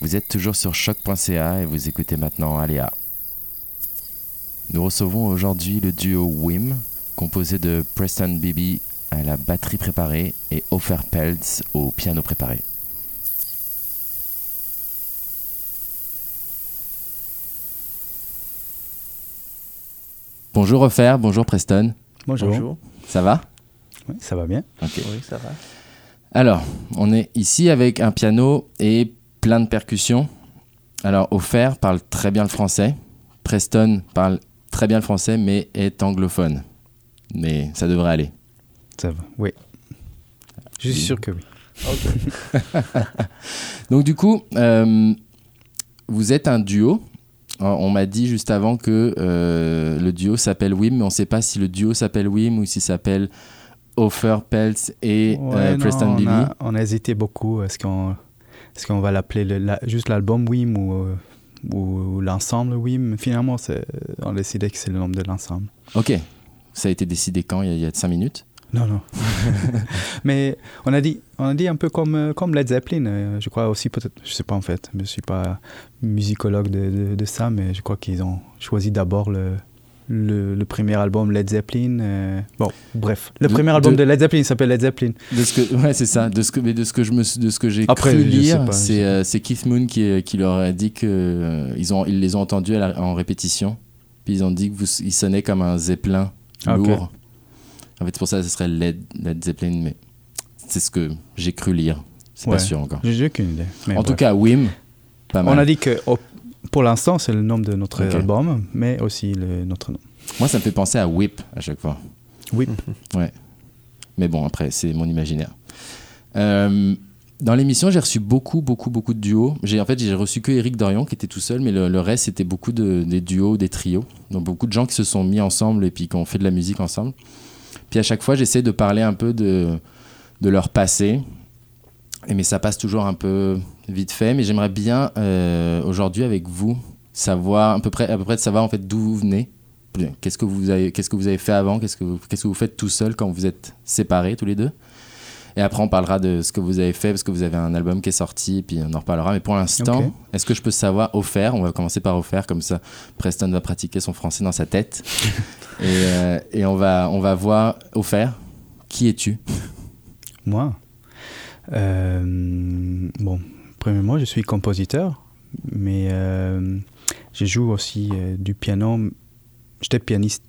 Vous êtes toujours sur choc.ca et vous écoutez maintenant Aléa. Nous recevons aujourd'hui le duo Wim, composé de Preston Bibi à la batterie préparée et Offer Peltz au piano préparé. Bonjour Offer, bonjour Preston. Bonjour. Ça va? Oui, ça va bien. Ok. Oui, ça va. Alors, on est ici avec un piano et plein de percussions. Alors, Offer parle très bien le français. Preston parle très bien le français, mais est anglophone. Mais ça devrait aller. Ça va, oui. Je suis sûr que oui. Donc, du coup, euh, vous êtes un duo. On m'a dit juste avant que euh, le duo s'appelle Wim, mais on ne sait pas si le duo s'appelle Wim ou s'il s'appelle Offer, Peltz et euh, Ouais, non, Preston on Bibi. a, on a hésité beaucoup. Est-ce qu'on est qu'on va l'appeler le- la- juste l'album Wim ou, euh, ou, l'ensemble Wim? Finalement, on a décidé que c'est le nom de l'ensemble. Ok. Ça a été décidé quand? Il y a, il y a 5 minutes? Non, non. Mais on a dit, on a dit un peu comme, euh, comme Led Zeppelin. euh, je crois aussi, peut-être, je sais pas en fait, je suis pas musicologue de, de- de ça, mais je crois qu'ils ont choisi d'abord le, le, le premier album Led Zeppelin. euh, bon, bref, le De- premier album de- de Led Zeppelin s'appelle Led Zeppelin. De ce que, ouais, c'est ça. De ce que, mais de ce que je me, de ce que j'ai cru lire, c'est, euh, c'est Keith Moon qui, qui leur a dit que euh, ils ont, ils les ont entendus la- en répétition. Puis ils ont dit que vous, ils sonnaient comme un zeppelin Ah, lourd. En fait, c'est pour ça que ce serait Led, Led Zeppelin, mais c'est ce que j'ai cru lire. C'est Ouais. pas sûr encore. J'ai aucune idée. en tout cas, Wim, pas mal. on a dit que pour l'instant, c'est le nom de notre album, mais aussi le, notre nom. Moi, ça me fait penser à Whip à chaque fois. Whip. Ouais. Mais bon, après, c'est mon imaginaire. Euh, dans l'émission, j'ai reçu beaucoup, beaucoup, beaucoup de duos. J'ai, en fait, j'ai reçu que Eric Dorion qui était tout seul, mais le, le reste, c'était beaucoup de, des duos, des trios. Donc, beaucoup de gens qui se sont mis ensemble et puis qui ont fait de la musique ensemble. Puis à chaque fois, j'essaie de parler un peu de, de leur passé. Mais ça passe toujours un peu vite fait. Mais j'aimerais bien, euh, aujourd'hui, avec vous, savoir, à peu près, à peu près de savoir en fait d'où vous venez. Qu'est-ce que vous avez, qu'est-ce que vous avez fait avant qu'est-ce que, vous, qu'est-ce que vous faites tout seul quand vous êtes séparés tous les deux Et après, on parlera de ce que vous avez fait parce que vous avez un album qui est sorti et puis on en reparlera. Mais pour l'instant, est-ce que je peux savoir offert On va commencer par offert comme ça. Preston va pratiquer son français dans sa tête et, euh, et on va, on va voir offert. Qui es-tu? Moi? Bon, premièrement, je suis compositeur, mais euh, je joue aussi euh, du piano. J'étais pianiste,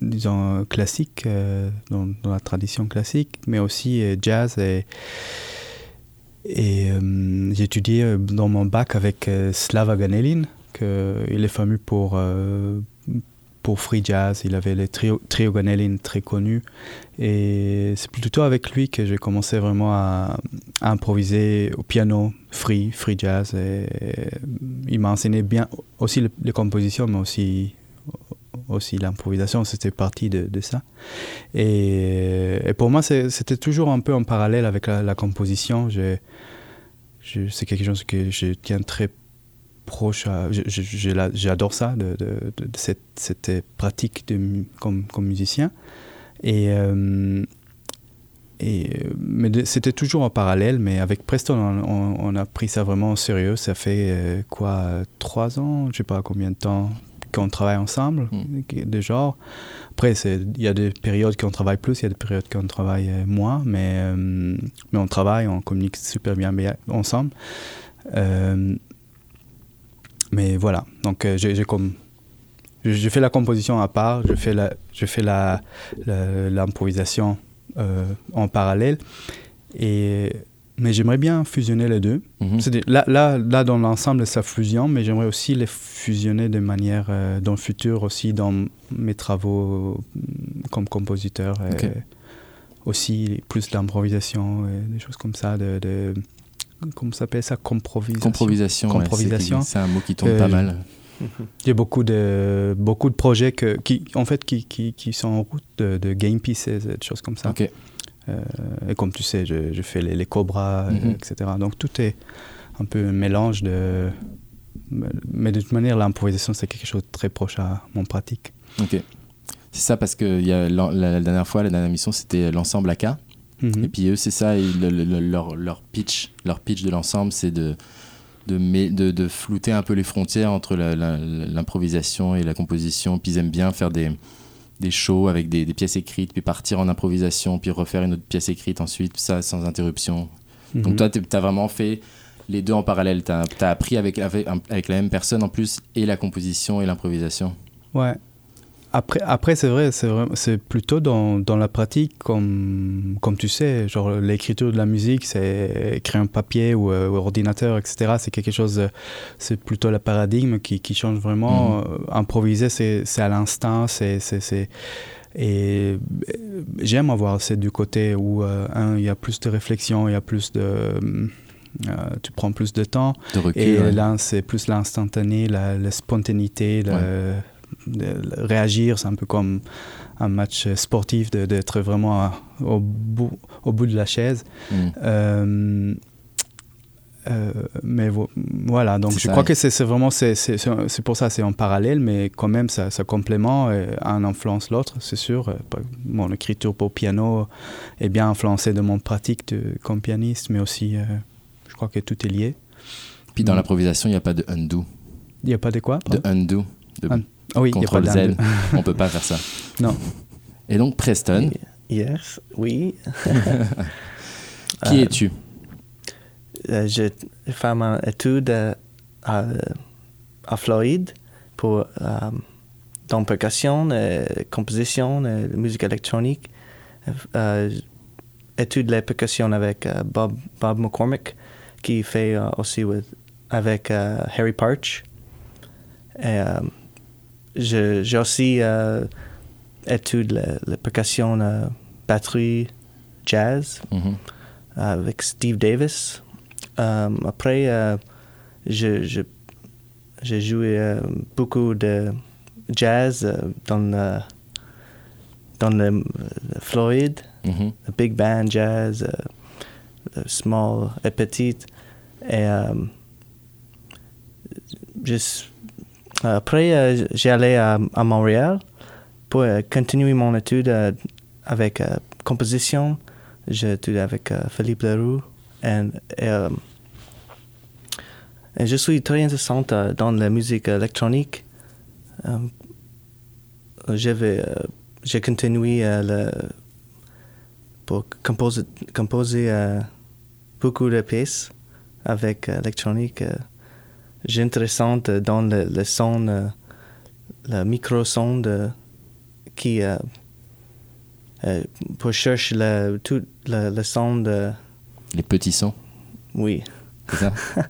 disons, classique, euh, dans, la tradition classique, mais aussi euh, jazz. Et, et euh, euh, dans mon bac avec euh, Slava Ganelin, que, il est fameux pour, euh, pour free jazz. Il avait les trio, trio très connus. Et c'est plutôt avec lui que j'ai commencé vraiment à, improviser au piano, free, free jazz. Et il m'a enseigné bien aussi le- les compositions, mais aussi, aussi l'improvisation. C'était partie de, ça. Et, pour moi, c'était toujours un peu en parallèle avec la, composition. C'est quelque chose que je tiens très proche à. J'adore ça, de, de- de- de cette, cette pratique de, comme, comme musicien. Et, euh, et, euh, mais c'était toujours en parallèle, mais avec Preston, on, on- on a pris ça vraiment au sérieux. Ça fait euh, quoi, euh, trois ans, je sais pas combien de temps qu'on travaille ensemble, Mm. de genre. Après, il y a des périodes qu'on travaille plus, il y a des périodes qu'on travaille euh, moins, mais, euh, mais on travaille, on communique super bien ensemble. Mais voilà, donc euh, j'ai comme je, je fais la composition à part, je fais la, je fais la, l'improvisation euh, en parallèle. Et, mais j'aimerais bien fusionner les deux. C'est-à-dire, là, là, là, dans l'ensemble, ça fusionne, mais j'aimerais aussi les fusionner de manière, euh, dans le futur aussi, dans mes travaux euh, comme compositeur. et. Aussi, plus l'improvisation, et des choses comme ça, de... de comment s'appelle ça Comprovisation. Comprovisation. ouais, c'est- un mot qui tombe Euh, pas mal. Il y a beaucoup de, beaucoup de projets que, qui, en fait, qui, qui, qui sont en route de, de game pieces, et des choses comme ça. Euh, et comme tu sais, je, je fais les, les cobras, euh, Mhm. etc. Donc tout est un peu un mélange de. Mais de toute manière, l'improvisation, c'est quelque chose de très proche à mon pratique. Ok. C'est ça parce que y a la, la dernière fois, la dernière mission, c'était l'ensemble AK. Mhm. Et puis eux, c'est ça, ils- le- le- le- leur, leur pitch, leur pitch de l'ensemble, c'est de, de, de, de, flouter un peu les frontières entre l'improvisation et la composition. Puis ils aiment bien faire des, des shows avec des, des, pièces écrites, puis partir en improvisation, puis refaire une autre pièce écrite ensuite, ça sans interruption. Donc mhm. toi, tu as vraiment fait les deux en parallèle. Tu as, as, appris avec, avec, avec, la même personne en plus, et la composition et l'improvisation. Ouais, après, après c'est vrai, c'est plutôt dans, dans, la pratique, comme, comme tu sais, genre l'écriture de la musique, c'est écrire un papier ou, euh, ordinateur, etc. C'est quelque chose, c'est plutôt le paradigme qui, qui change vraiment. Mhm. Euh, improviser, c'est à l'instant, c'est et j'aime avoir c'est du côté où euh, un, il y a plus de réflexion, il y a plus de tu prends plus de temps. et là, c'est plus l'instantané, la, la, spontanéité, réagir. C'est un peu comme un match sportif, d'être vraiment au, bout, au bout de la chaise. Mm. Euh, euh, mais voilà, donc je crois que c'est vraiment, c'est pour ça, c'est en parallèle, mais quand même, ça, ça complément, un influence l'autre, c'est sûr. Mon écriture pour piano est bien influencée de mon pratique de, comme pianiste, mais aussi, euh, je crois que tout est lié. Puis dans mm. l'improvisation, il n'y a pas de undo. Il n'y a pas de quoi De undo. De... Ah oui, Contrôle Z, on peut pas faire ça. Non. Et donc Preston. Yes, oui. Qui euh, es-tu? euh, Je fais mon étude à, à, Floride pour euh, dans percussion, composition, musique électronique. étude la percussion avec Bob, Bob McCormick, qui fait aussi avec Harry Parch. Et, j'ai aussi euh, étudié la, percussion euh, batterie jazz mm-hmm. avec Steve Davis. Euh, après, j'ai joué beaucoup de jazz dans le, dans le Floride, mm-hmm. big band jazz, small et petit. Et juste après, euh, j'ai allé à, Montréal pour euh, continuer mon étude euh, avec composition. J'ai étudié avec Philippe Leroux. Et, je suis très intéressante dans la musique électronique. j'ai continué le, pour composer, composer beaucoup de pièces avec l'électronique intéressante dans le, le son, euh, le micro-son qui euh, euh, pour chercher le, tout le, le, son de... Les petits sons Oui. C'est ça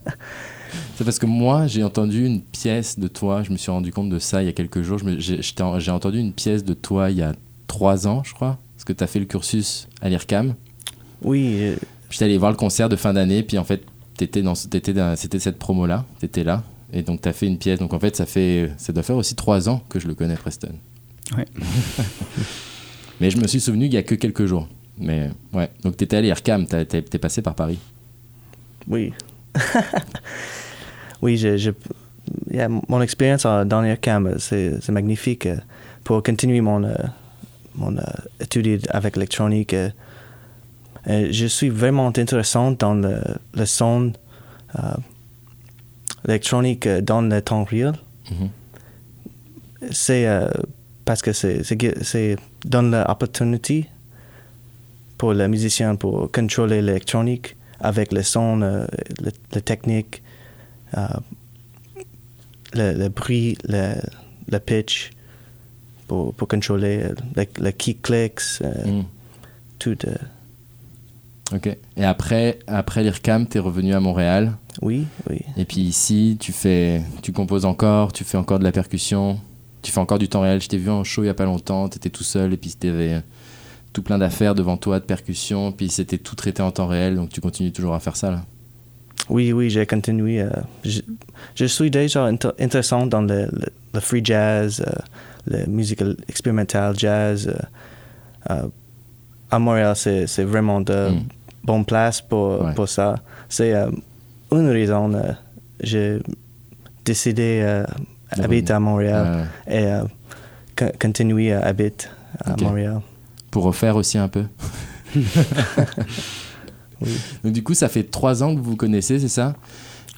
C'est parce que moi, j'ai entendu une pièce de toi, je me suis rendu compte de ça il y a quelques jours. J'ai entendu une pièce de toi il y a trois ans, je crois, parce que tu as fait le cursus à l'IRCAM. Oui. J'étais allé voir le concert de fin d'année, puis en fait, c'était cette promo-là, tu étais là, et donc tu as fait une pièce. Donc en fait, ça, fait, ça doit faire aussi trois ans que je le connais, Preston. Ouais. Mais je me suis souvenu il y a que quelques jours. Mais ouais, donc tu étais allé à IRCAM, tu es passé par Paris. Oui. oui, je, mon expérience dans l'IRCAM, c'est magnifique. Euh, pour continuer mon, euh, mon euh, étude avec l'électronique, euh, je suis vraiment intéressant dans le, le son euh, électronique euh, dans le temps réel. Mm-hmm. C'est parce que c'est donne l'opportunité pour le musicien pour contrôler l'électronique avec le son, le, la technique, le, bruit, le, le pitch, pour, pour contrôler le, le key clicks, mm. tout. Ok. Et après, après l'IRCAM, tu es revenu à Montréal. Oui, oui. Et puis ici, tu fais, tu composes encore, tu fais encore de la percussion, tu fais encore du temps réel. Je t'ai vu en show il y a pas longtemps, tu étais tout seul et puis tu avais tout plein d'affaires devant toi de percussion, puis c'était tout traité en temps réel, donc tu continues toujours à faire ça là. Oui, oui, j'ai continué. Euh, je, suis déjà intéressant dans le, le, free jazz, euh, la musique expérimentale jazz. Euh, à Montréal, c'est vraiment de, mm bonne place pour, pour ça. C'est euh, une raison. Euh, j'ai décidé d'habiter euh, à Montréal et continuer à habiter à Montréal. Pour refaire aussi un peu. Donc du coup, ça fait trois ans que vous vous connaissez, c'est ça?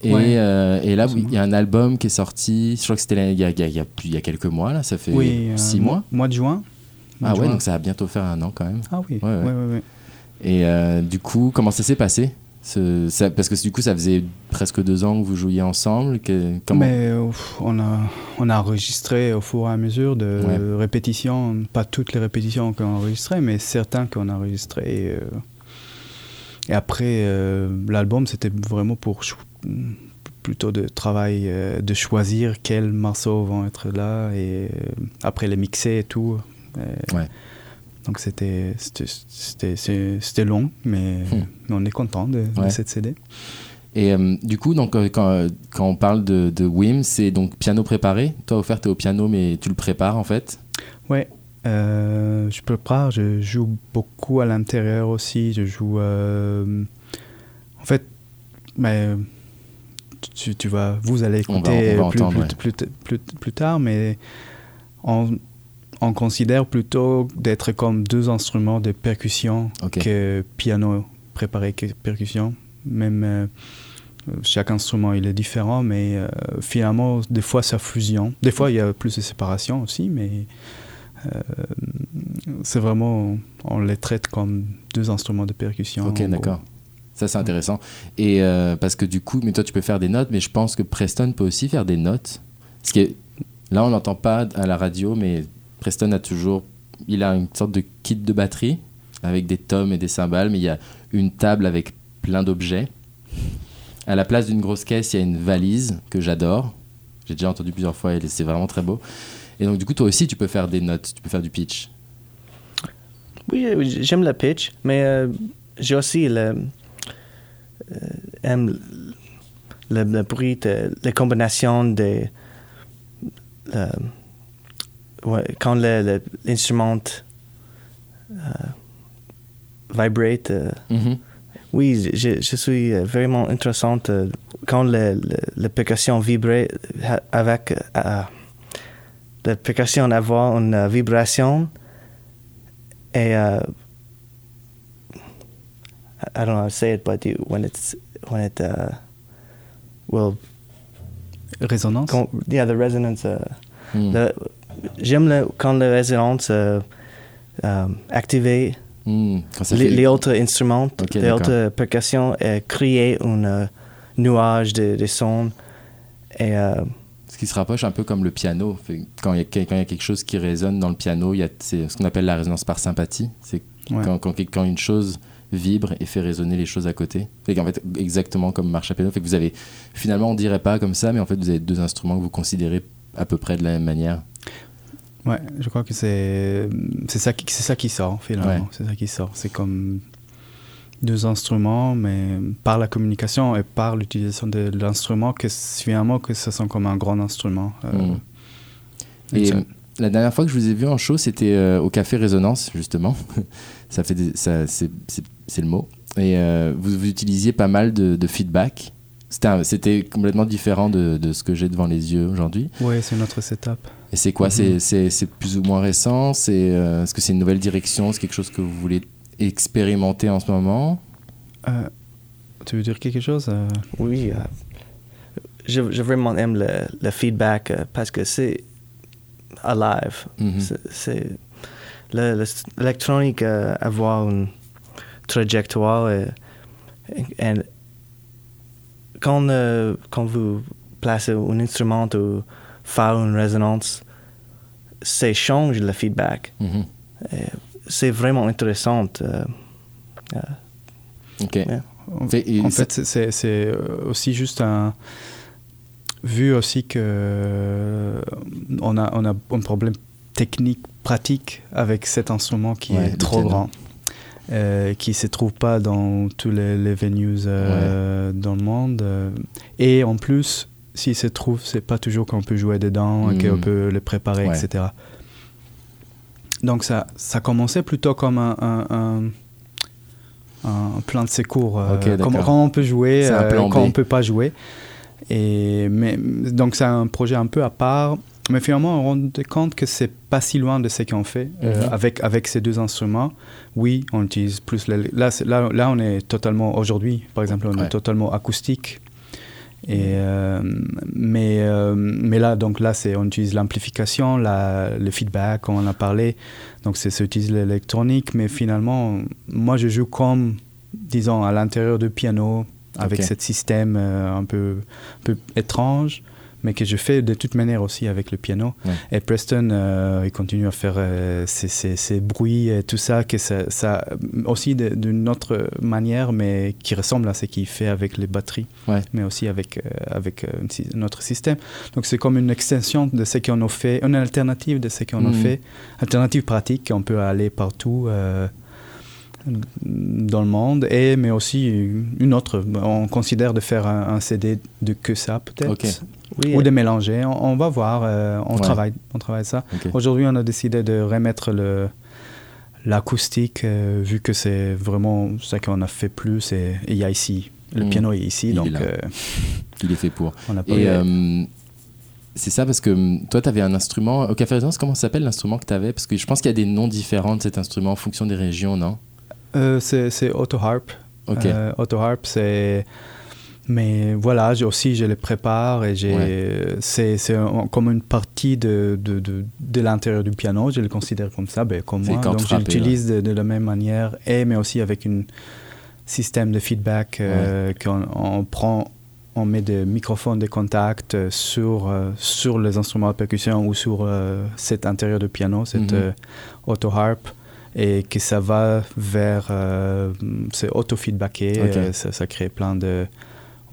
Et, Ouais. euh, et là, il y a un album qui est sorti, je crois que c'était il y a, il y a- il y a quelques mois, là, ça fait Oui, euh, six mois. Mois de juin. Mois Ah de ouais, juin. donc ça va bientôt faire un an quand même. Ah oui, ouais, ouais, ouais. Et euh, du coup, comment ça s'est passé? Ce, ça- Parce que du coup, ça faisait presque deux ans que vous jouiez ensemble. Que, comment... Mais on, a, on a enregistré au fur et à mesure de Ouais. répétitions, pas toutes les répétitions qu'on a enregistrées, mais certains qu'on a enregistrées. Et, euh, et après, euh, l'album, c'était vraiment pour plutôt de travail euh, de choisir quels morceaux vont être là et après les mixer et tout. Et Ouais. Donc c'était long, mais, Hmm. mais on est content de, cette CD. Et euh, du coup, donc, euh, quand, euh, quand on parle de, de Wim, c'est donc piano préparé. Toi, offert, tu es au piano, mais tu le prépares en fait? Ouais, je prépare, je joue beaucoup à l'intérieur aussi. Je joue. en fait, mais, tu, tu vas, vous allez On va- écouter on va plus, entendre, plus, plus, plus- plus tard, mais on considère plutôt d'être comme deux instruments de percussion que piano préparé que percussion. Même euh, chaque instrument il est différent, mais euh, finalement des fois ça fusion. Des fois il y a plus de séparation aussi, mais euh, c'est vraiment on les traite comme deux instruments de percussion. Ok, d'accord. Ça, c'est intéressant. Et euh, parce que du coup, mais toi, tu peux faire des notes, mais je pense que Preston peut aussi faire des notes. Ce qui est, là, on n'entend pas à la radio, mais Preston a toujours. Il a une sorte de kit de batterie avec des tomes et des cymbales, mais il y a une table avec plein d'objets. À la place d'une grosse caisse, il y a une valise que j'adore. J'ai déjà entendu plusieurs fois et c'est vraiment très beau. Et donc, du coup, toi aussi, tu peux faire des notes, tu peux faire du pitch. Oui, j'aime le pitch, mais euh, j'ai aussi le, euh, aime le, bruit, de, la combinaison des. Ouais, quand l'instrument euh, vibrate. euh, Mhm. oui, je, je suis euh, vraiment intéressante euh, quand le, le- la percussion vibrait euh, avec. euh, la percussion avoir une euh, vibration et uh, I don't know how to say it, but you, when it's when it uh, will, Résonance? con- yeah, the resonance. Uh, Mm. le- J'aime le, quand la résonance uh, um, activée Mm. Quand ça les, autres instruments, les d'accord. autres percussions, et créer un euh, nuage de, de sons. Et euh, Ce qui se rapproche un peu comme le piano. Quand il y, a- y quelque chose qui résonne dans le piano, il y a c'est ce qu'on appelle la résonance par sympathie. C'est Ouais. quand, quand, quand une chose vibre et fait résonner les choses à côté. Fait qu'en fait, exactement comme marche à piano. Fait que vous avez, finalement, on dirait pas comme ça, mais en fait, vous avez deux instruments que vous considérez à peu près de la même manière. Ouais, je crois que c'est c'est ça qui c'est ça qui sort finalement. Ouais. C'est ça qui sort. C'est comme deux instruments, mais par la communication et par l'utilisation de l'instrument, que finalement que ça sent comme un grand instrument. Euh, Mm. et ça- la dernière fois que je vous ai vu en show, c'était euh, au Café Résonance, justement. ça fait des- ça, c'est, le mot. Et euh, vous, vous utilisiez pas mal de, de feedback. C'était, complètement différent de, de ce que j'ai devant les yeux aujourd'hui. Ouais, c'est notre setup. Et c'est quoi? Mhm. c'est, c'est, c'est plus ou moins récent? C'est, euh, Est-ce que c'est une nouvelle direction? C'est quelque chose que vous voulez expérimenter en ce moment? Euh, tu veux dire quelque chose euh, oui, euh, je, je vraiment aime le, le feedback euh, parce que c'est alive. Mhm. C'est- C'est le- le- l'électronique euh, avoir une trajectoire et, et quand, euh, quand vous placez un instrument ou faire une résonance, ça change le feedback. Mhm. Et C'est vraiment intéressant. euh, euh, Ok. En, Fait- en c'est- euh, aussi juste un. Vu aussi que euh, on a, on a un problème technique, pratique avec cet instrument qui Ouais, est trop grand, euh, qui ne se trouve pas dans tous les, les venues euh, dans le monde. euh, et en plus, s'il se trouve, c'est pas toujours qu'on peut jouer dedans, Mhm. qu'on peut le préparer, Ouais. etc. Donc ça, ça commençait plutôt comme un, un, un- un plan de secours. euh, Ok, d'accord. comment, quand on peut jouer, euh, quand on peut pas jouer. Et, mais, donc c'est un projet un peu à part. Mais finalement, on rendait compte que c'est pas si loin de ce qu'on fait euh, Mhm. avec, avec ces deux instruments. Oui, on utilise plus. là, là, là, on est totalement, aujourd'hui, par exemple, on Ouais. est totalement acoustique. Et, euh, mais, euh, mais là, donc là, c'est, on utilise l'amplification, la, le feedback, on en a parlé. Donc, c'est, ça utilise l'électronique. Mais finalement, moi, je joue comme, disons, à l'intérieur du piano, avec Ok. ce système euh, un, peu, un peu étrange, mais que je fais de toute manière aussi avec le piano. Ouais. Et Preston, euh, il continue à faire euh, ces- ces bruits et tout ça, que ça, ça aussi d'une autre manière, mais qui ressemble à ce qu'il fait avec les batteries, Ouais. mais aussi avec, euh, avec euh, notre système. Donc c'est comme une extension de ce qu'on a fait, une alternative de ce qu'on a Mhm. fait, alternative pratique, on peut aller partout. euh, dans le monde, et, mais aussi une autre. On considère de faire un, un CD de que ça, peut-être. Oui, Ou de mélanger. On, on va voir. euh, on, Ouais. travaille, on travaille ça. Aujourd'hui, on a décidé de remettre le l'acoustique, euh, vu que c'est vraiment ça qu'on a fait plus. Et il y a ici. Le Mm. piano est ici, Il donc euh, Il est fait pour. on a pas Et euh, c'est ça parce que hum, toi, tu avais un instrument. Au Café Résonance, comment s'appelle l'instrument que tu avais Parce que je pense qu'il y a des noms différents de cet instrument en fonction des régions, non? Euh, c'est c'est Auto Harp. Ok. Euh, Auto Harp, c'est. Mais voilà, aussi, je les prépare et. Ouais. C'est un- comme une partie de, de, de, de l'intérieur du piano, je le considère comme ça, ben, comme moi. Donc je l'utilise de, de la même manière, et mais aussi avec un système de feedback euh, qu'on on prend. On met des microphones de contact euh, sur, euh, sur les instruments de percussion ou sur euh, cet intérieur de piano, cette Mhm. euh, auto harp et que ça va vers euh, c'est auto-feedbacké Ok. euh, ça, ça crée plein de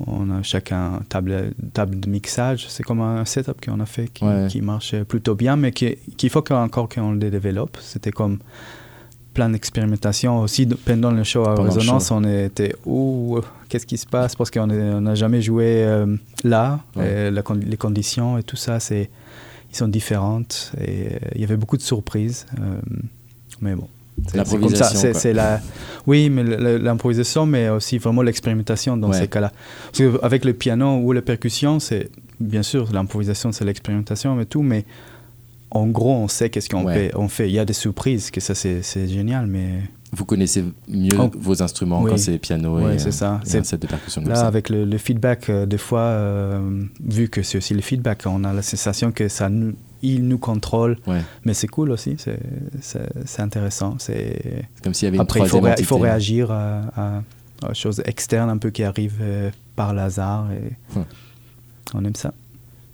on a chacun table table de mixage c'est comme un setup qu'on a fait qui, Ouais. qui marche plutôt bien mais qui- qu'il faut encore qu'on le développe c'était comme plein d'expérimentation aussi pendant le show à Pendant résonance show. on était ouh qu'est-ce qui se passe? Parce qu'on n'a jamais joué euh, là Ouais. et la con- les conditions et tout ça c'est ils sont différentes et euh, il y avait beaucoup de surprises euh, mais bon c'est- comme ça, c'est la oui mais l'improvisation mais aussi vraiment l'expérimentation dans Ouais. ces cas-là parce qu'avec le piano ou la percussion c'est bien sûr l'improvisation c'est l'expérimentation et tout mais en gros on sait qu'est-ce qu'on Ouais. fait on fait il y a des surprises que ça c'est génial mais Vous connaissez mieux Oh. vos instruments Oui. quand c'est piano Ouais, et, c'est euh, ça. et C'est- un set de percussion Là, ça. avec le, le feedback, euh, des fois, euh, vu que c'est aussi le feedback, on a la sensation que ça nous, il nous contrôle. Ouais. Mais c'est cool aussi, c'est, intéressant. C'est... Comme s'il y avait une Après, il faut, il faut réagir à, à, à choses externes un peu qui arrivent euh, par hasard. Et. On aime ça.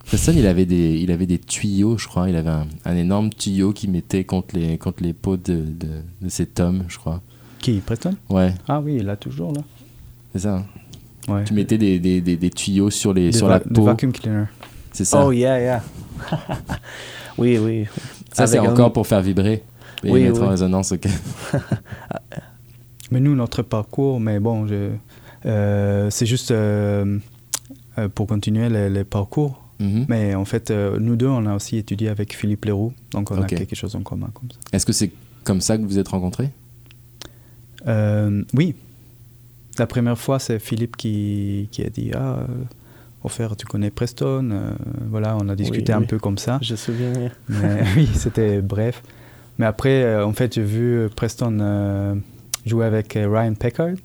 Preston, il avait des, il avait des tuyaux, je crois. Il avait un, un énorme tuyau qui mettait contre les, contre les peaux de, de, de cet homme, je crois. Qui, Preston? Ouais, Ah oui, il l'a toujours là. c'est ça. Ouais. Tu mettais des, des, des, des tuyaux sur, les, Des sur la peau. vacuum cleaner. C'est ça. Oh, yeah, yeah. oui, oui. ça, c'est un- encore pour faire vibrer et Oui, mettre en résonance. ok. Mais nous, notre parcours, mais bon, je, euh, c'est juste euh, euh, pour continuer les, les parcours. Mhm. Mais en fait, euh, nous deux, on a aussi étudié avec Philippe Leroux, donc on a quelque chose en commun comme ça. Est-ce que c'est comme ça que vous vous êtes rencontrés? Euh, oui. La première fois, c'est Philippe qui, qui a dit Ah, euh, fait, tu connais Preston Euh, Voilà, on a discuté un oui. peu comme ça. Je me souviens. oui. Mais oui, c'était bref. Mais après, euh, en fait, j'ai vu Preston euh, jouer avec euh, Ryan Packard,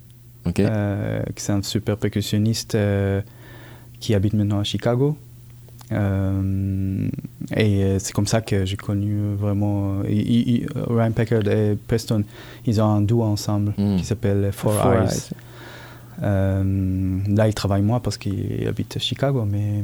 euh, qui c'est un super percussionniste euh, qui habite maintenant à Chicago. Euh, et euh, c'est comme ça que j'ai connu vraiment euh, il- il- Ryan Packard et Preston. Ils ont un duo ensemble Mm. qui s'appelle Four, Four Eyes. Eyes. Euh, là, il travaille moins parce qu'il habite à Chicago, mais,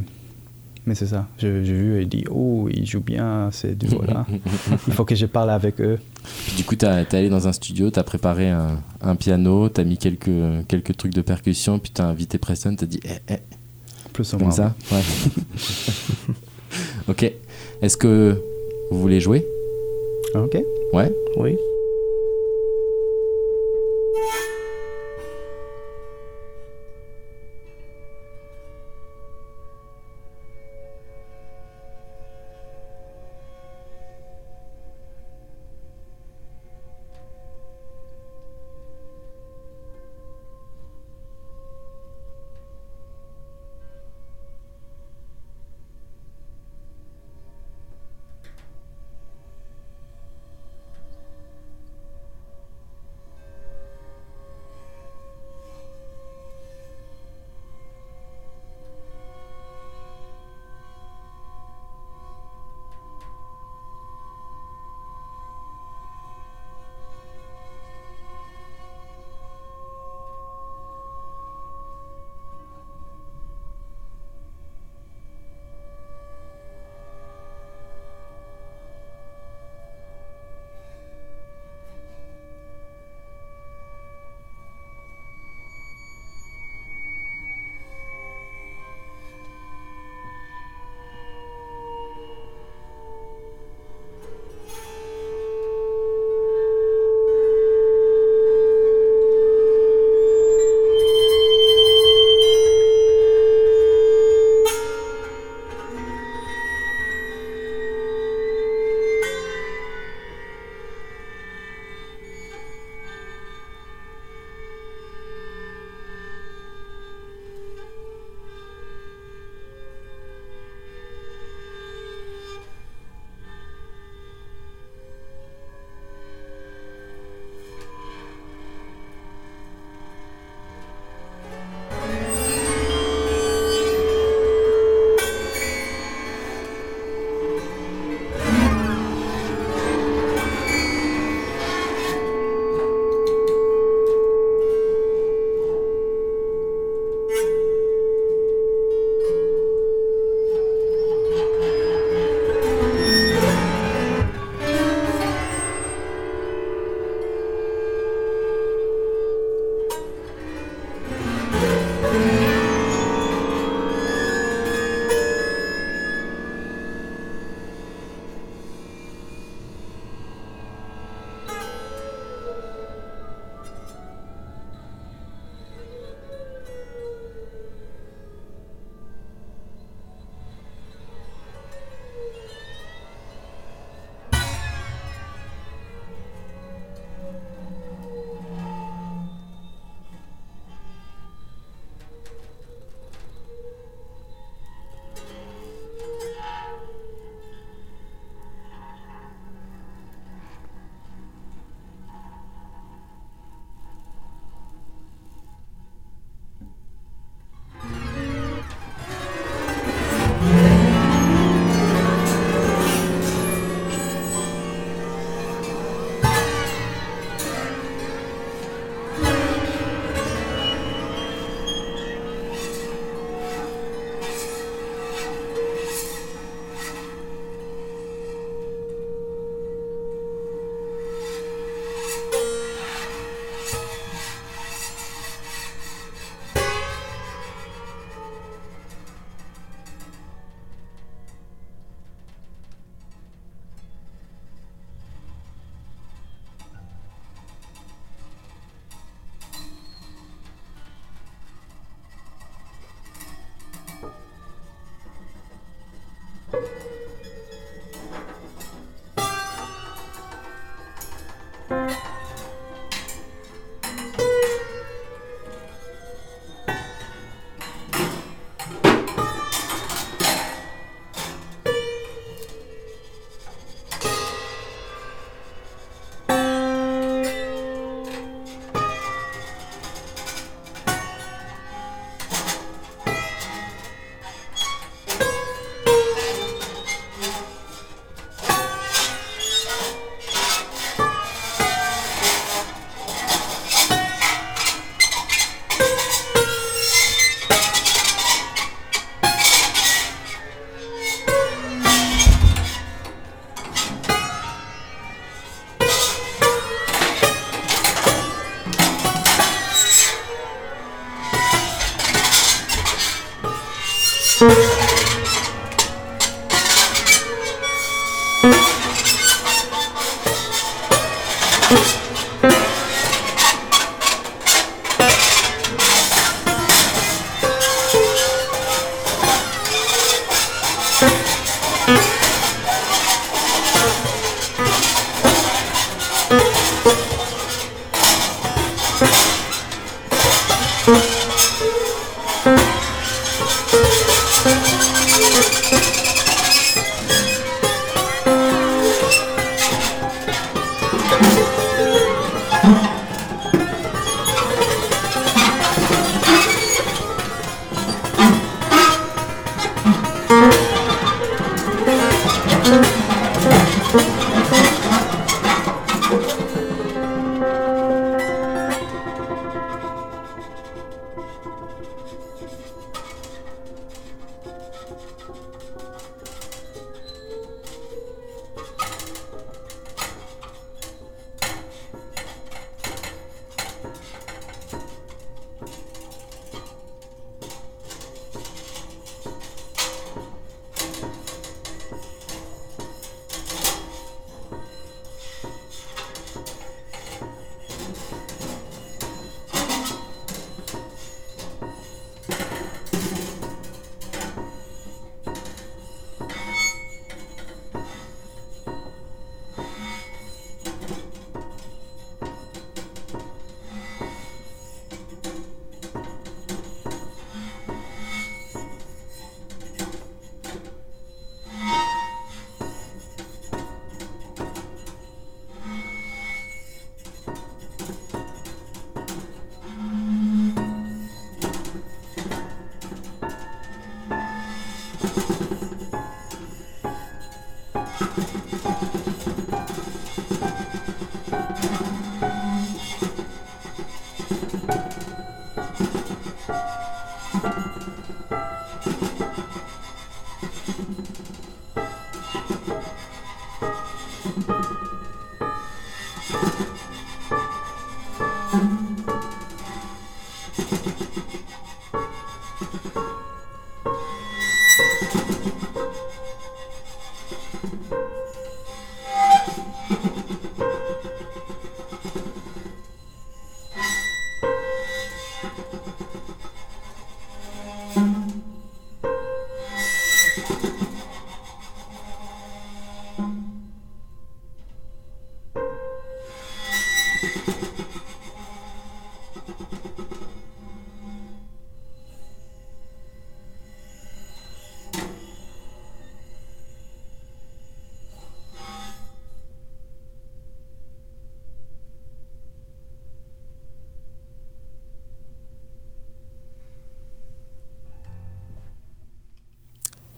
mais c'est ça. Je- J'ai vu et dit Oh, ils jouent bien ces duos-là. il faut que je parle avec eux. Puis du coup, tu es allé dans un studio, tu as préparé un, un piano, tu as mis quelques, quelques trucs de percussion, puis tu as invité Preston, tu as dit eh, eh, Plus ou comme moins. ça. Ouais. ok. Est-ce que vous voulez jouer? Ah, Ok. Ouais? Oui.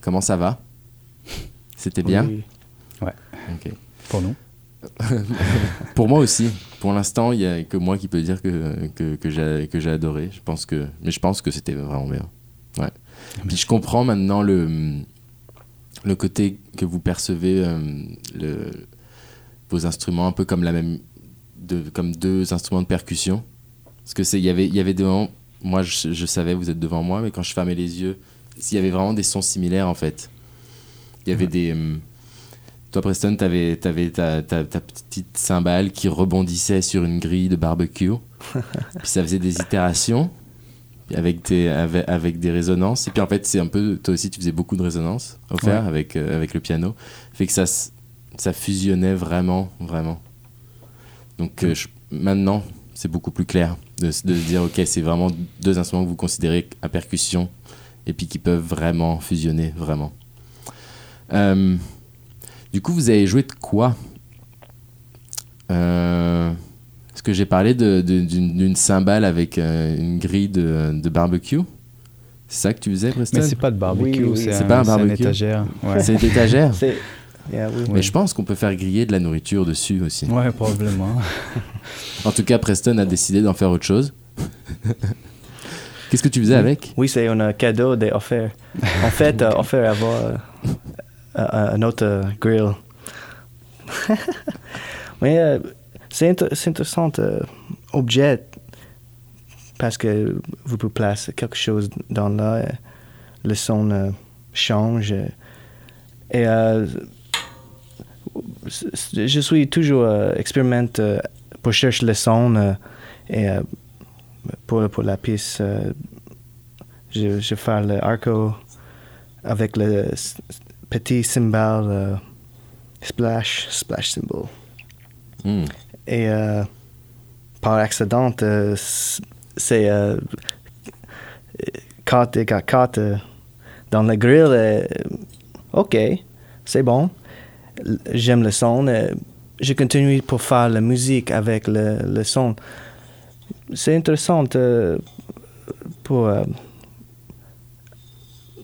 Comment ça va? C'était bien? Oui. Ouais, pour nous. Pour moi aussi. Pour l'instant, il y a que moi qui peux dire que, que, que j'ai que j'ai adoré. Je pense que, mais je pense que c'était vraiment bien. Ouais. Puis je comprends maintenant le, le côté que vous percevez euh, le, vos instruments un peu comme la même de, comme deux instruments de percussion. Parce que c'est il y avait y avait des moments moi je, je savais vous êtes devant moi mais quand je fermais les yeux il y avait vraiment des sons similaires en fait. Il y avait Ouais. des hum, toi, Preston, tu avais, ta, ta- ta petite cymbale qui rebondissait sur une grille de barbecue. puis ça faisait des itérations avec des, avec, avec des résonances. Et puis en fait, c'est un peu. Toi aussi, tu faisais beaucoup de résonances au faire Ouais. avec, euh, avec le piano. Fait que ça, ça fusionnait vraiment, vraiment. Donc euh, je- maintenant, c'est beaucoup plus clair de, de se dire ok, c'est vraiment deux instruments que vous considérez à percussion et puis qui peuvent vraiment fusionner, vraiment. Euh, du coup, vous avez joué de quoi? Euh, Est-ce que j'ai parlé d'une cymbale avec euh, une grille de, de barbecue? C'est ça que tu faisais, Preston? Mais c'est pas de barbecue, Oui, oui. c'est un- pas un une barbecue. étagère. Ouais. C'est une étagère? C'est. Yeah, oui. Mais je pense qu'on peut faire griller de la nourriture dessus aussi. ouais, probablement. En tout cas, Preston a décidé d'en faire autre chose. Qu'est-ce que tu faisais avec? Oui, c'est un euh, cadeau d'offert. En fait, euh, offert avoir un autre grill. Mais euh, c'est inter- intéressant objet parce que vous pouvez placer quelque chose dans là. le son euh, change. Et euh, je suis toujours euh, expérimente euh, pour chercher le son et pour, pour la piste, euh, je, je fais le arco avec le petit cymbal euh, splash, splash cymbal. Hmm. Et euh, par accident, c'est 4 égale 4 euh, dans le grill. euh, ok, c'est bon. J'aime le son. euh, je continue pour faire la musique avec le, le son. C'est intéressant euh, pour euh,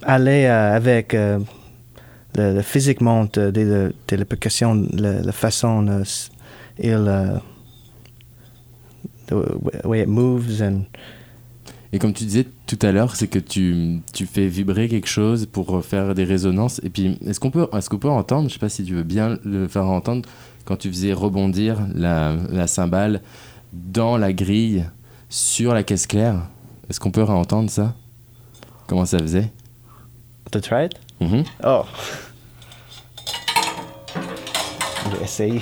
aller euh, avec le, le physiquement de, de la la, façon il the way it moves and Et comme tu disais tout à l'heure, c'est que tu, tu fais vibrer quelque chose pour faire des résonances. Et puis, est-ce qu'on peut, est qu'on peut entendre, je sais pas si tu veux bien le faire entendre, quand tu faisais rebondir la, la cymbale dans la grille sur la caisse claire, est-ce qu'on peut réentendre ça? Comment ça faisait? To try it. Mhm. Oh, je vais essayer.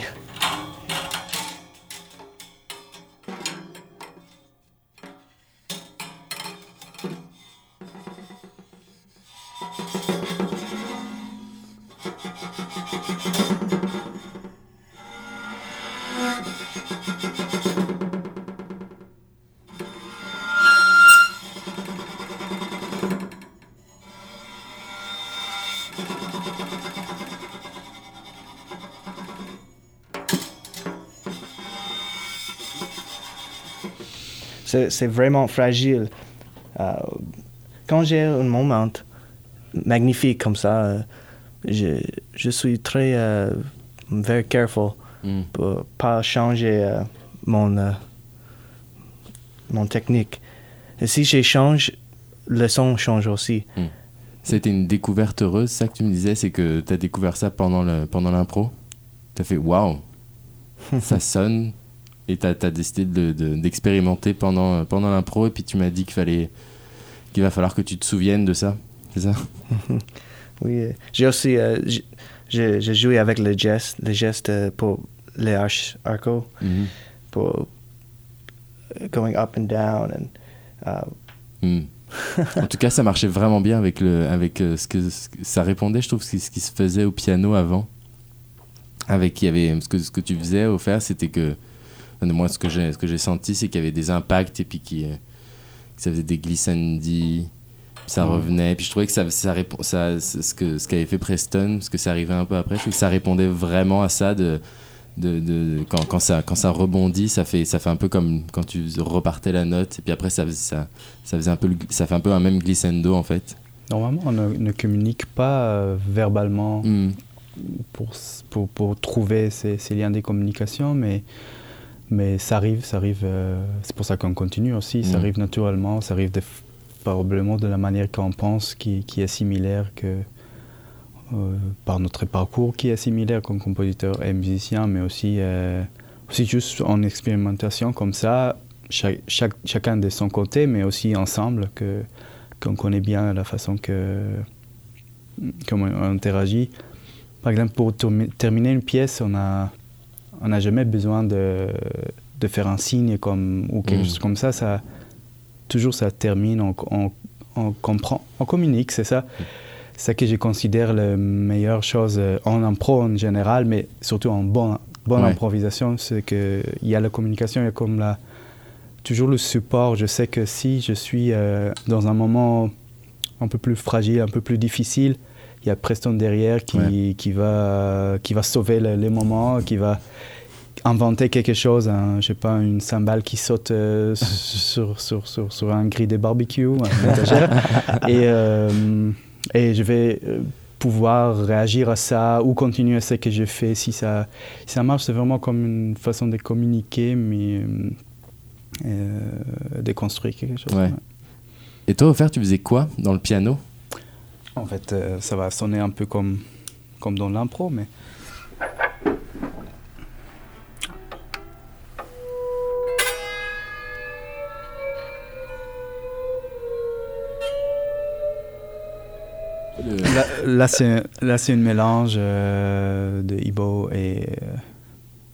C'est vraiment fragile. Euh, quand j'ai un moment magnifique comme ça, euh, je, je suis très euh, very careful Mm. pour pas changer euh, mon mon technique. Et si je change, le son change aussi. C'était une découverte heureuse, ça que tu me disais, c'est que tu as découvert ça pendant le pendant l'impro. Tu as fait waouh, ça sonne, et tu as, décidé de- de- d'expérimenter pendant, pendant l'impro, et puis tu m'as dit qu'il fallait qu'il va falloir que tu te souviennes de ça, c'est ça? Oui, euh, j'ai aussi euh, j'ai joué avec le geste, les gestes euh, pour les arch arco, Mhm. pour euh, going up and down and uh, Mm. en tout cas, ça marchait vraiment bien avec, le, avec euh, ce, que, ce que- ça répondait, je trouve, ce qui, ce qui se faisait au piano avant. Avec il y avait ce que, ce que tu faisais au faire, c'était que enfin, moi ce que j'ai ce que j'ai senti, c'est qu'il y avait des impacts et puis qui euh, que ça faisait des glissandi, puis ça revenait. Puis je trouvais que ça, ça répond, ça, c'est ce que ce qu'avait fait Preston, parce que ça arrivait un peu après, je trouvais que ça répondait vraiment à ça de de, de- quand, quand, ça, quand ça rebondit, ça fait, ça fait un peu comme quand tu repartais la note, et puis après ça, ça, ça, faisait un peu ça fait un peu un même glissando en fait. Normalement, on ne, ne communique pas euh, verbalement Mm. pour, pour, pour trouver ces, ces liens de communication, mais, mais ça arrive, ça arrive. euh, c'est pour ça qu'on continue aussi. Ça Mm. arrive naturellement, ça arrive de, probablement de la manière qu'on pense qui, qui est similaire que euh, par notre parcours qui est similaire comme compositeur et musicien, mais aussi, euh, aussi juste en expérimentation comme ça, chaque, chaque- chacun de son côté, mais aussi ensemble, que qu'on connaît bien la façon que comment on interagit. Par exemple, pour terminer une pièce, on a on n'a jamais besoin de, de faire un signe comme, ou quelque Mm. chose comme ça. ça. Toujours, ça termine, on, on, on comprend, on communique, c'est ça. C'est ça que je considère la meilleure chose euh, en impro en général, mais surtout en bon, bonne Ouais. improvisation, c'est qu'il y a la communication, il y a comme la, toujours le support. Je sais que si je suis euh, dans un moment un peu plus fragile, un peu plus difficile, il y a Preston derrière qui, Ouais. qui, va, qui va sauver le- les moments, qui va inventer quelque chose, un, je sais pas, une cymbale qui saute euh, sur, sur, sur, sur un grill de barbecue, et, euh, et je vais euh, pouvoir réagir à ça ou continuer à ce que je fais. Si ça, si ça marche, c'est vraiment comme une façon de communiquer, mais euh, de construire quelque chose. Ouais. Et toi, au fait, tu faisais quoi dans le piano? En fait, ça va sonner un peu comme, comme dans l'impro, mais Là, là c'est là c'est un mélange euh, de Ibo et euh,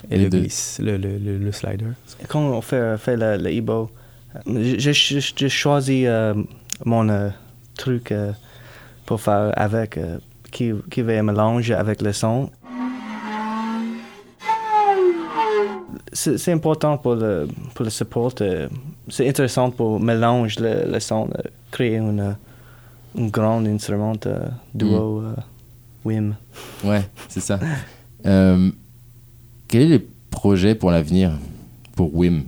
et, Et le de- glisse, le, le, le, le slider. Quand on fait, fait le, le Ibo, j'ai j'ai- j'ai choisi euh, mon euh, truc euh, pour faire avec, euh, qui, qui va mélanger avec le son. C'est important pour le, pour le support. euh, c'est intéressant pour mélanger le, le son, euh, créer une, euh, un grand instrument euh, duo euh, WIM. Ouais, c'est ça. Euh, quels sont les projets pour l'avenir pour Wim?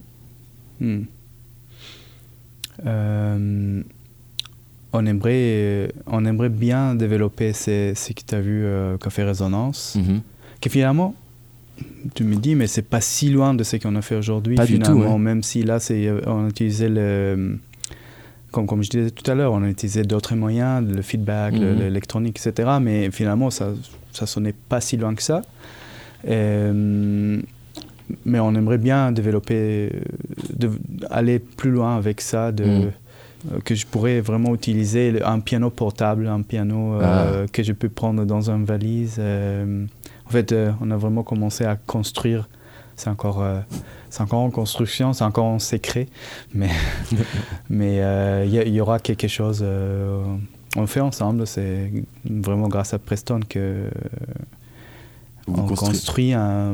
Hmm. Euh, on, aimerait, on aimerait bien développer ce, ce que tu as vu euh, qu'a fait Résonance. Mhm. Que finalement, tu me dis, mais c'est pas si loin de ce qu'on a fait aujourd'hui. Pas du tout, finalement, ouais. Même si là, c'est, on a utilisé le. Comme, comme je disais tout à l'heure, on a utilisé d'autres moyens, le feedback, Mhm. l'électronique, etc. Mais finalement, ça ça sonnait pas si loin que ça. Euh, mais on aimerait bien développer, euh, de, aller plus loin avec ça, de, Mhm. euh, que je pourrais vraiment utiliser un piano portable, un piano Ah. euh, que je peux prendre dans une valise. euh. en fait, on a vraiment commencé à construire. C'est encore, c'est encore en construction, c'est encore en secret, mais mais euh, il y, il y aura quelque chose. euh, on fait ensemble. C'est vraiment grâce à Preston que Vous on construit un,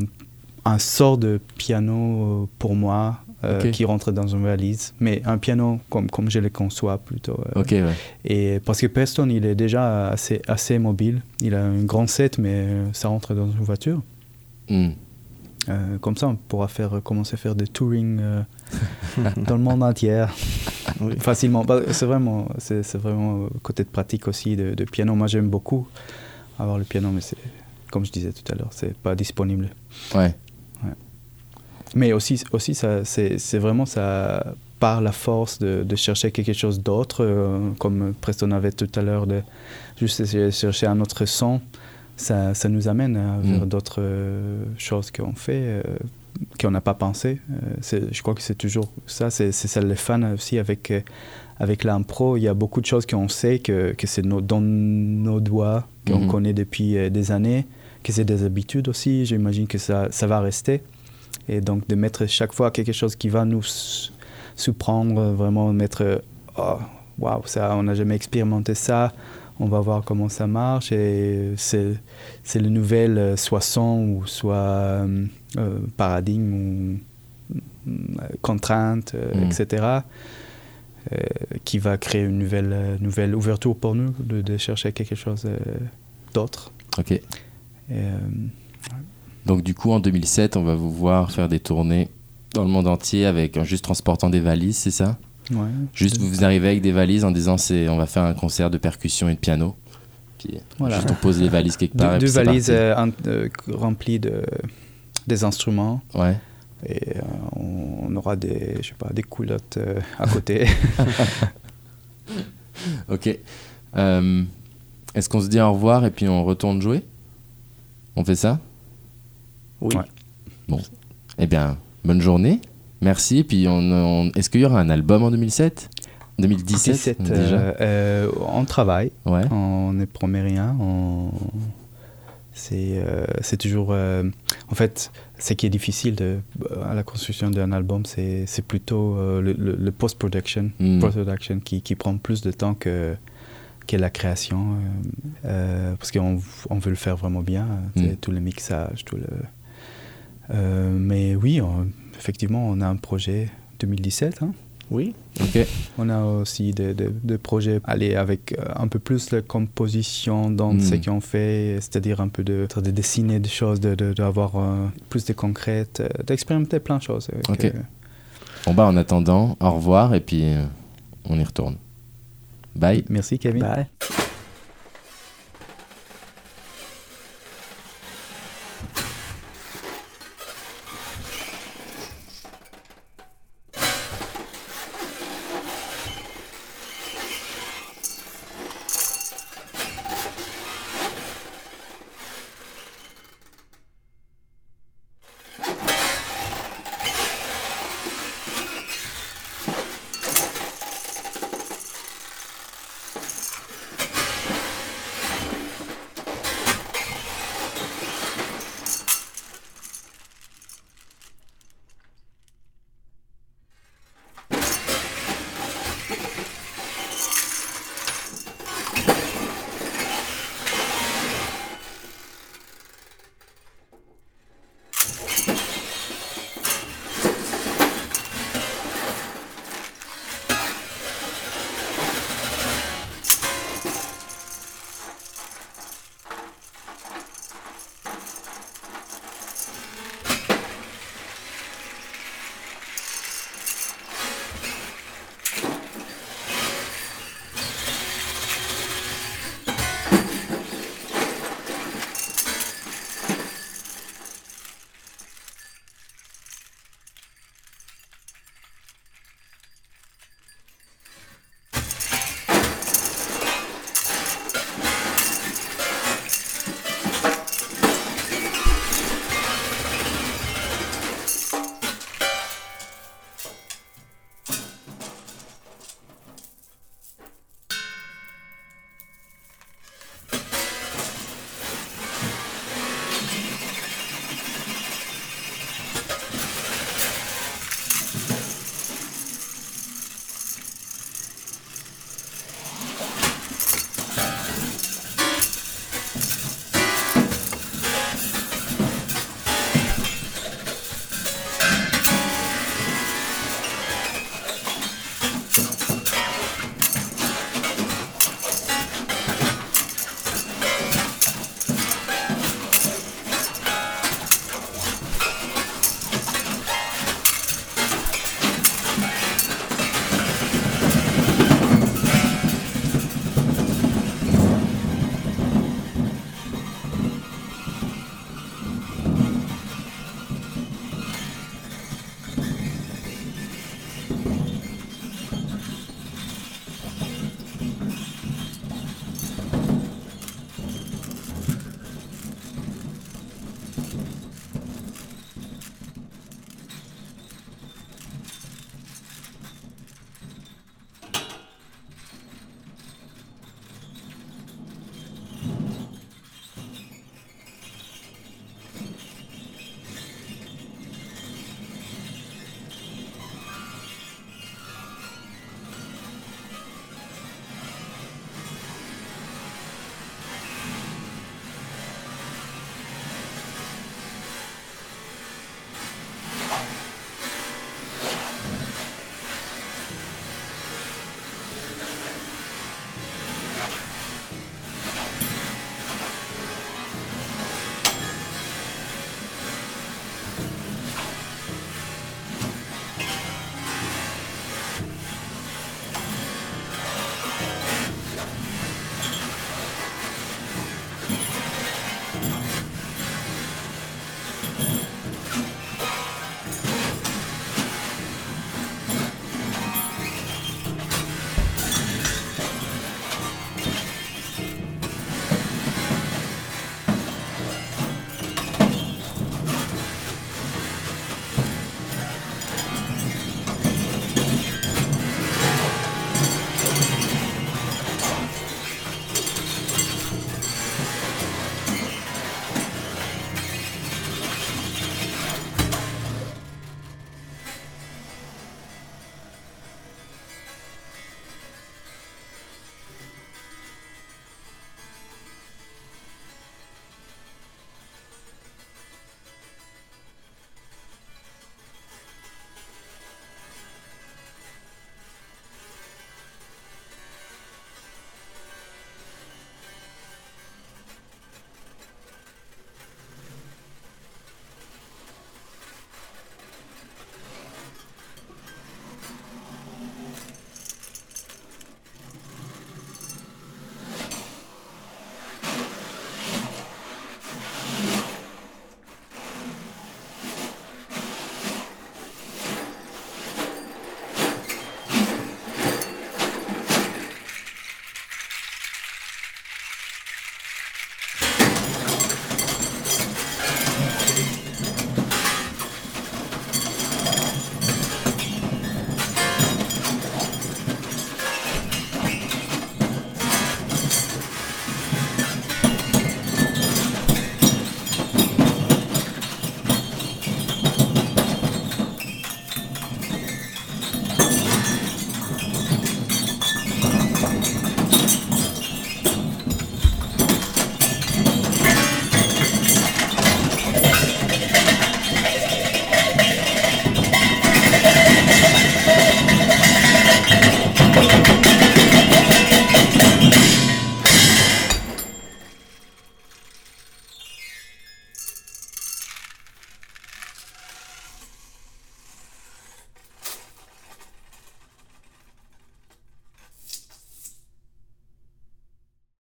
un sort de piano euh, pour moi euh, qui rentre dans une valise, mais un piano comme, comme je le conçois plutôt. euh. Ok, ouais. Et parce que Preston, il est déjà assez, assez mobile. Il a un grand set, mais euh, ça rentre dans une voiture. Hmm. Euh, comme ça, on pourra faire, commencer à faire des touring euh, dans le monde entier Oui. facilement. Bah, c'est vraiment, c'est, vraiment euh, côté de pratique aussi de, de piano. Moi, j'aime beaucoup avoir le piano, mais c'est, comme je disais tout à l'heure, c'est pas disponible. Ouais. Mais aussi, aussi ça, c'est, vraiment ça par la force de, de chercher quelque chose d'autre, euh, comme Preston avait tout à l'heure, de juste chercher un autre son. Ça, ça nous amène à- vers d'autres euh, choses qu'on fait, euh, qu'on n'a pas pensé. Euh, je crois que c'est toujours ça, c'est, ça le fun aussi avec, euh, avec l'impro. Il y a beaucoup de choses qu'on sait que, que c'est dans nos doigts, qu'on Mhm. connaît depuis des années, que c'est des habitudes aussi. J'imagine que ça, ça va rester. Et donc de mettre chaque fois quelque chose qui va nous surprendre, vraiment mettre oh, waouh, ça, on n'a jamais expérimenté ça, on va voir comment ça marche. Et c'est, c'est le nouvel, euh, soit son ou soit euh, euh, paradigme ou contrainte, Mm. etc. euh, qui va créer une nouvelle, nouvelle ouverture pour nous de, de chercher quelque chose euh, d'autre. Ok. Et, euh, Donc du coup, en 2007, on va vous voir faire des tournées dans le monde entier avec en juste transportant des valises, c'est ça? Ouais. Juste vous, vous arrivez avec des valises en disant c'est on va faire un concert de percussion et de piano. Puis Voilà. juste on pose les valises quelque part. deux, valises euh, euh, remplies de des instruments Ouais. et euh, on, on aura des je sais pas des culottes euh, à côté. Ok. Est-ce qu'on se dit au revoir et puis on retourne jouer? On fait ça? Oui. Ouais. Eh bien, bonne journée. Merci. Puis on, on- est-ce qu'il y aura un album en 2007 2017 17, déjà euh, euh, on travaille, Ouais. on ne promet rien. on- C'est euh, c'est toujours. euh, en fait, ce qui est difficile de, à la construction d'un album, c'est plutôt euh, le, le- le post-production Hmm. post-production qui, qui prend plus de temps que, que la création. euh, euh, parce qu'on on veut le faire vraiment bien, tu sais, Mm. tout le mixage, tout le. Euh, mais oui, on- effectivement, on a un projet 2017. hein. Oui. Ok. On a aussi des, des- des projets aller avec euh, un peu plus de composition dans Mm. ce qu'on fait, c'est-à-dire un peu de, de dessiner des choses, d'avoir de, d'avoir, euh, plus de concrètes, euh, d'expérimenter plein de choses. avec, Ok. euh, Bon bah en attendant, au revoir et puis euh, on y retourne. Bye. merci Kevin. Bye.